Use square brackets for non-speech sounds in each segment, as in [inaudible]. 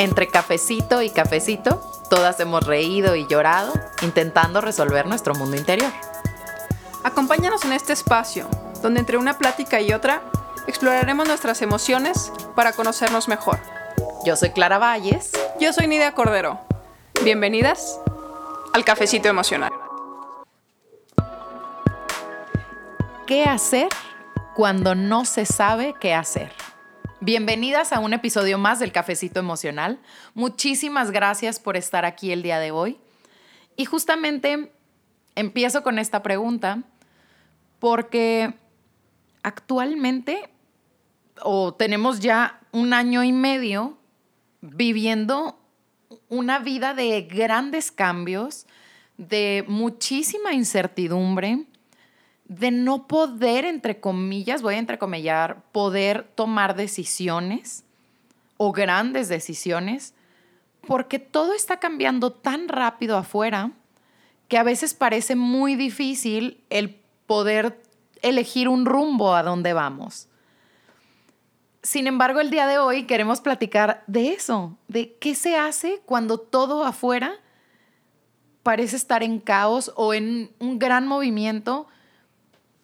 Entre cafecito y cafecito, todas hemos reído y llorado intentando resolver nuestro mundo interior. Acompáñanos en este espacio, donde entre una plática y otra exploraremos nuestras emociones para conocernos mejor. Yo soy Clara Valles. Yo soy Nidia Cordero. Bienvenidas al Cafecito Emocional. ¿Qué hacer cuando no se sabe qué hacer? Bienvenidas a un episodio más del Cafecito Emocional. Muchísimas gracias por estar aquí el día de hoy. Y justamente empiezo con esta pregunta porque actualmente, o tenemos ya un año y medio viviendo una vida de grandes cambios, de muchísima incertidumbre, de no poder, entre comillas, voy a entrecomillar, poder tomar decisiones o grandes decisiones, porque todo está cambiando tan rápido afuera que a veces parece muy difícil el poder elegir un rumbo a dónde vamos. Sin embargo, el día de hoy queremos platicar de eso, de qué se hace cuando todo afuera parece estar en caos o en un gran movimiento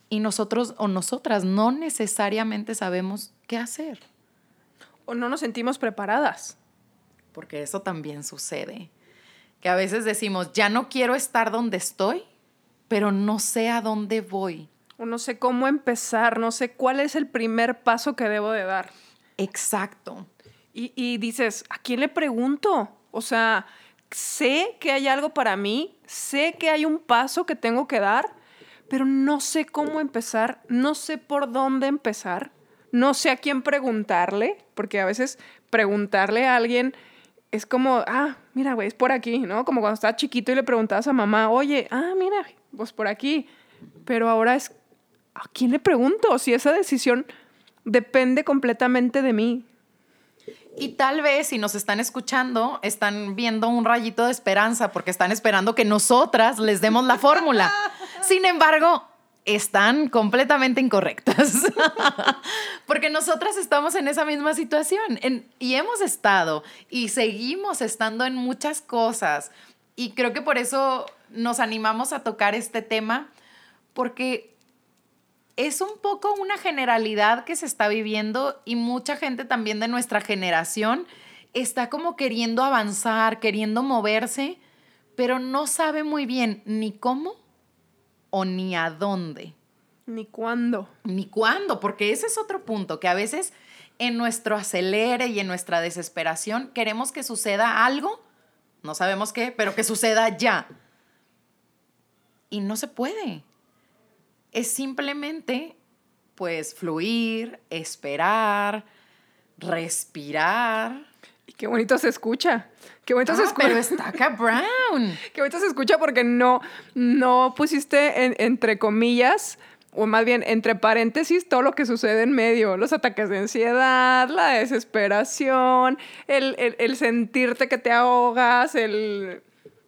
y nosotros o nosotras no necesariamente sabemos qué hacer. O no nos sentimos preparadas. Porque eso también sucede. Que a veces decimos, ya no quiero estar donde estoy, pero no sé a dónde voy. O no sé cómo empezar, no sé cuál es el primer paso que debo de dar. Exacto. Y, y dices, ¿a quién le pregunto? O sea, sé que hay algo para mí, sé que hay un paso que tengo que dar, pero no sé cómo empezar, no sé por dónde empezar, no sé a quién preguntarle, porque a veces preguntarle a alguien es como, ah, mira, güey, es por aquí, ¿no? Como cuando estabas chiquito y le preguntabas a mamá, oye, ah, mira, pues por aquí. Pero ahora es, ¿a quién le pregunto? Si esa decisión depende completamente de mí. Y tal vez si nos están escuchando, están viendo un rayito de esperanza porque están esperando que nosotras les demos la fórmula. [laughs] Sin embargo, están completamente incorrectas. [laughs] Porque nosotras estamos en esa misma situación y hemos estado y seguimos estando en muchas cosas. Y creo que por eso nos animamos a tocar este tema, porque es un poco una generalidad que se está viviendo y mucha gente también de nuestra generación está como queriendo avanzar, queriendo moverse, pero no sabe muy bien ni cómo o ni a dónde. Ni cuándo. Ni cuándo, porque ese es otro punto, que a veces en nuestro acelere y en nuestra desesperación queremos que suceda algo, no sabemos qué, pero que suceda ya. Y no se puede. Es simplemente, pues, fluir, esperar, respirar. Y qué bonito se escucha. Qué bonito se Ah, escucha. pero está acá Brown. [laughs] Qué bonito se escucha porque no, no pusiste en- entre comillas, o más bien entre paréntesis, todo lo que sucede en medio. Los ataques de ansiedad, la desesperación, el, el- el sentirte que te ahogas, el...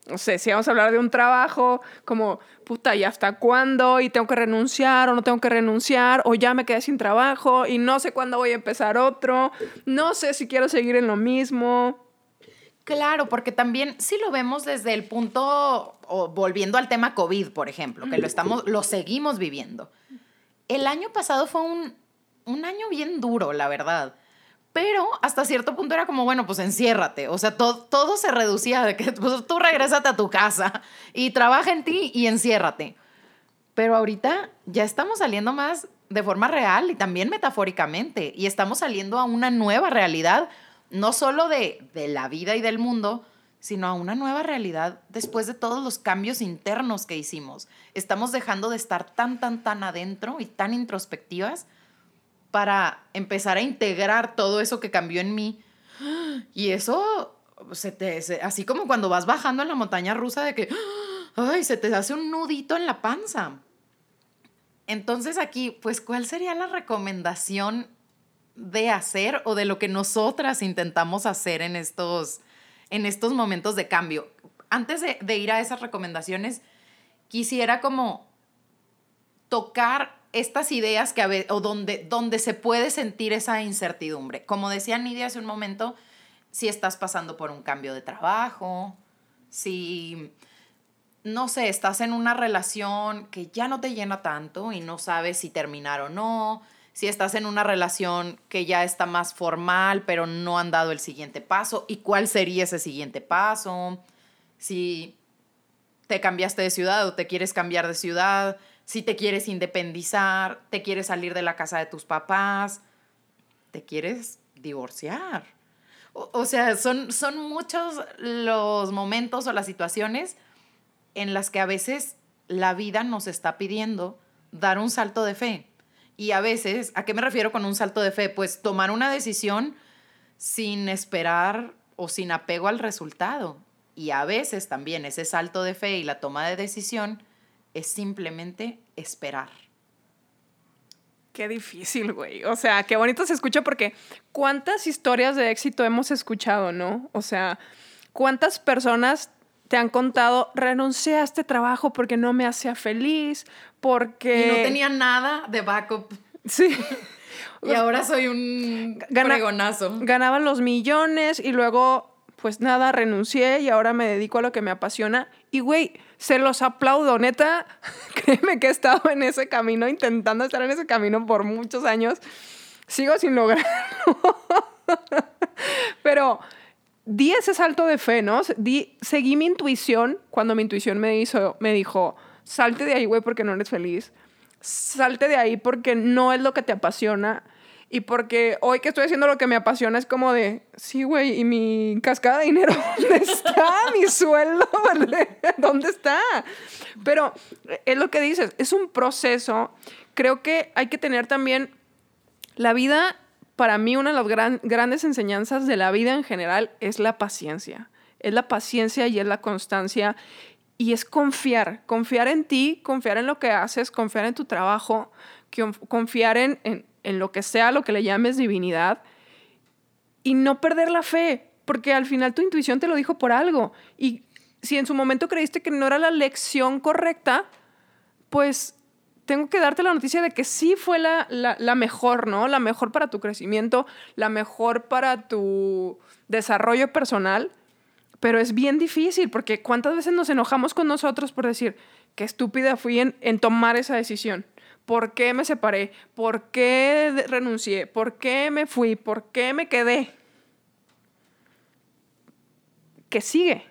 No sé, si vamos a hablar de un trabajo, como, puta, ¿y hasta cuándo? ¿Y tengo que renunciar o no tengo que renunciar? ¿O ya me quedé sin trabajo y no sé cuándo voy a empezar otro? No sé si quiero seguir en lo mismo. Claro, porque también si lo vemos desde el punto, o volviendo al tema COVID, por ejemplo, que lo estamos, lo seguimos viviendo. El año pasado fue un, un año bien duro, la verdad. Pero hasta cierto punto era como, bueno, pues enciérrate. O sea, todo, todo se reducía de que [laughs] pues, tú regrésate a tu casa y trabaja en ti y enciérrate. Pero ahorita ya estamos saliendo más de forma real y también metafóricamente. Y estamos saliendo a una nueva realidad, no solo de, de la vida y del mundo, sino a una nueva realidad después de todos los cambios internos que hicimos. Estamos dejando de estar tan, tan, tan adentro y tan introspectivas para empezar a integrar todo eso que cambió en mí. Y eso, se te, se- así como cuando vas bajando en la montaña rusa de que, ay, se te hace un nudito en la panza. Entonces aquí, pues, ¿cuál sería la recomendación de hacer o de lo que nosotras intentamos hacer en estos, en estos momentos de cambio? Antes de, de ir a esas recomendaciones, quisiera como tocar estas ideas que a ve- o donde, donde se puede sentir esa incertidumbre. Como decía Nidia hace un momento, si estás pasando por un cambio de trabajo, si, no sé, estás en una relación que ya no te llena tanto y no sabes si terminar o no, si estás en una relación que ya está más formal, pero no han dado el siguiente paso, y cuál sería ese siguiente paso, si te cambiaste de ciudad o te quieres cambiar de ciudad, si te quieres independizar, te quieres salir de la casa de tus papás, te quieres divorciar. O, sea, son, son muchos los momentos o las situaciones en las que a veces la vida nos está pidiendo dar un salto de fe. Y a veces, ¿a qué me refiero con un salto de fe? Pues tomar una decisión sin esperar o sin apego al resultado. Y a veces también ese salto de fe y la toma de decisión es simplemente esperar. Qué difícil, güey. O sea, qué bonito se escucha porque cuántas historias de éxito hemos escuchado, ¿no? O sea, cuántas personas te han contado, renuncié a este trabajo porque no me hacía feliz, porque... Y no tenía nada de backup. Sí. [laughs] y ahora soy un Gana, Ganaban los millones y luego, pues nada, renuncié y ahora me dedico a lo que me apasiona. Y, güey, se los aplaudo, neta. [laughs] Créeme que he estado en ese camino, intentando estar en ese camino por muchos años. Sigo sin lograrlo. [laughs] Pero di ese salto de fe, ¿no? Di, seguí mi intuición cuando mi intuición me, hizo, me dijo, salte de ahí, güey, porque no eres feliz. Salte de ahí porque no es lo que te apasiona. Y porque hoy que estoy haciendo lo que me apasiona es como de, sí, güey, ¿y mi cascada de dinero [laughs] dónde está? ¿Mi sueldo? [laughs] ¿Dónde está? Pero es lo que dices, es un proceso. Creo que hay que tener también la vida, para mí una de las grandes enseñanzas de la vida en general es la paciencia. Es la paciencia y es la constancia. Y es confiar, confiar en ti, confiar en lo que haces, confiar en tu trabajo, confiar en, en lo que sea, lo que le llames divinidad, y no perder la fe, porque al final tu intuición te lo dijo por algo. Y si en su momento creíste que no era la lección correcta, pues tengo que darte la noticia de que sí fue la, la, mejor, ¿no? La mejor para tu crecimiento, la mejor para tu desarrollo personal. Pero es bien difícil porque cuántas veces nos enojamos con nosotros por decir, qué estúpida fui en, en tomar esa decisión. ¿Por qué me separé? ¿Por qué renuncié? ¿Por qué me fui? ¿Por qué me quedé? ¿Qué sigue?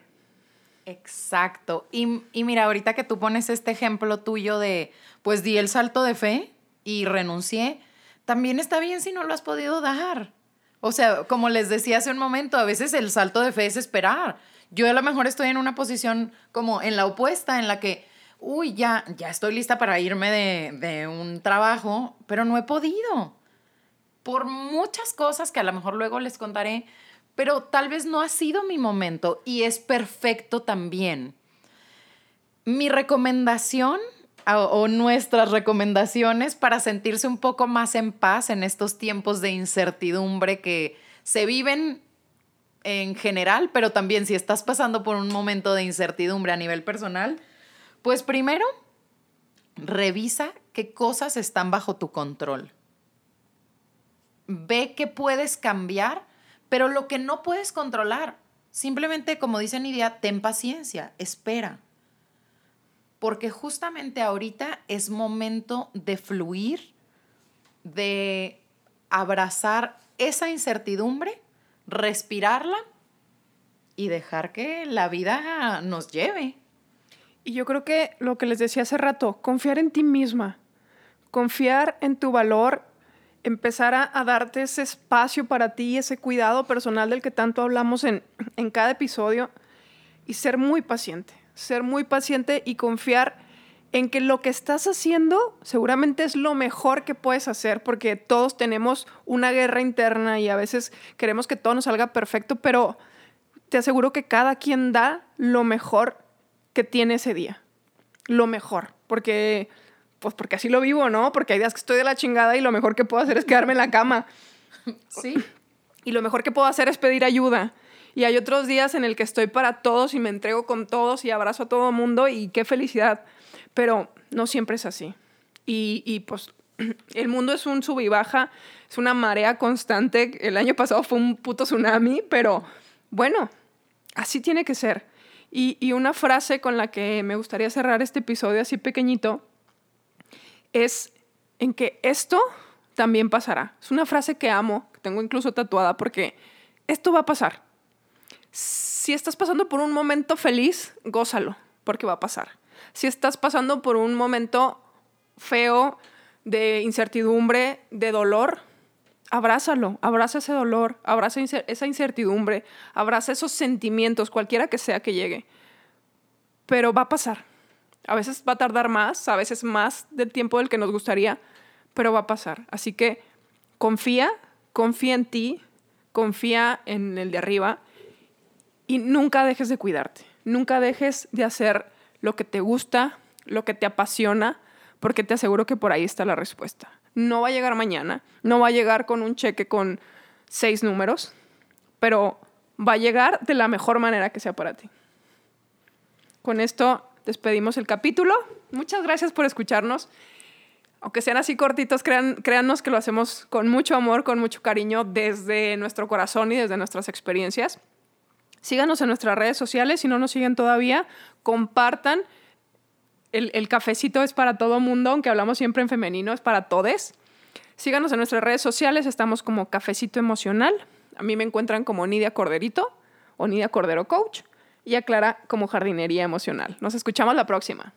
Exacto. Y, y, mira, ahorita que tú pones este ejemplo tuyo de, pues di el salto de fe y renuncié, también está bien si no lo has podido dar. O sea, como les decía hace un momento, a veces el salto de fe es esperar. Yo a lo mejor estoy en una posición como en la opuesta, en la que uy, ya, ya estoy lista para irme de, un trabajo, pero no he podido. Por muchas cosas que a lo mejor luego les contaré, pero tal vez no ha sido mi momento y es perfecto también. Mi recomendación o nuestras recomendaciones para sentirse un poco más en paz en estos tiempos de incertidumbre que se viven en general, pero también si estás pasando por un momento de incertidumbre a nivel personal, pues primero, revisa qué cosas están bajo tu control. Ve qué puedes cambiar, pero lo que no puedes controlar, simplemente como dice Nidia, ten paciencia, espera. Porque justamente ahorita es momento de fluir, de abrazar esa incertidumbre, respirarla y dejar que la vida nos lleve. Y yo creo que lo que les decía hace rato, confiar en ti misma, confiar en tu valor, empezar a, darte ese espacio para ti, ese cuidado personal del que tanto hablamos en, en cada episodio y ser muy paciente, ser muy paciente y confiar en que lo que estás haciendo seguramente es lo mejor que puedes hacer, porque todos tenemos una guerra interna y a veces queremos que todo nos salga perfecto, pero te aseguro que cada quien da lo mejor que tiene ese día. Lo mejor, porque pues porque así lo vivo, ¿no? Porque hay días que estoy de la chingada y lo mejor que puedo hacer es quedarme en la cama. Sí. Y lo mejor que puedo hacer es pedir ayuda. Y hay otros días en el que estoy para todos y me entrego con todos y abrazo a todo el mundo y qué felicidad. Pero no siempre es así. Y, y pues [clears throat] El mundo es un sub y baja, es una marea constante. El año pasado fue un puto tsunami, pero bueno, así tiene que ser. Y, una frase con la que me gustaría cerrar este episodio así pequeñito es en que esto también pasará. Es una frase que amo, que tengo incluso tatuada, porque esto va a pasar. Si estás pasando por un momento feliz, gózalo, porque va a pasar. Si estás pasando por un momento feo, de incertidumbre, de dolor, abrázalo, abraza ese dolor, abraza esa incertidumbre, abraza esos sentimientos, cualquiera que sea que llegue. Pero va a pasar. A veces va a tardar más, a veces más del tiempo del que nos gustaría, pero va a pasar. Así que confía, confía en ti, confía en el de arriba y nunca dejes de cuidarte. Nunca dejes de hacer lo que te gusta, lo que te apasiona, porque te aseguro que por ahí está la respuesta. No va a llegar mañana, no va a llegar con un cheque con seis números, pero va a llegar de la mejor manera que sea para ti. Con esto despedimos el capítulo. Muchas gracias por escucharnos. Aunque sean así cortitos, crean, créannos que lo hacemos con mucho amor, con mucho cariño, desde nuestro corazón y desde nuestras experiencias. Síganos en nuestras redes sociales, si no nos siguen todavía, compartan el, cafecito es para todo mundo, aunque hablamos siempre en femenino, es para todes. Síganos en nuestras redes sociales, estamos como Cafecito Emocional. A mí me encuentran como Nidia Corderito o Nidia Cordero Coach y a Clara como Jardinería Emocional. Nos escuchamos la próxima.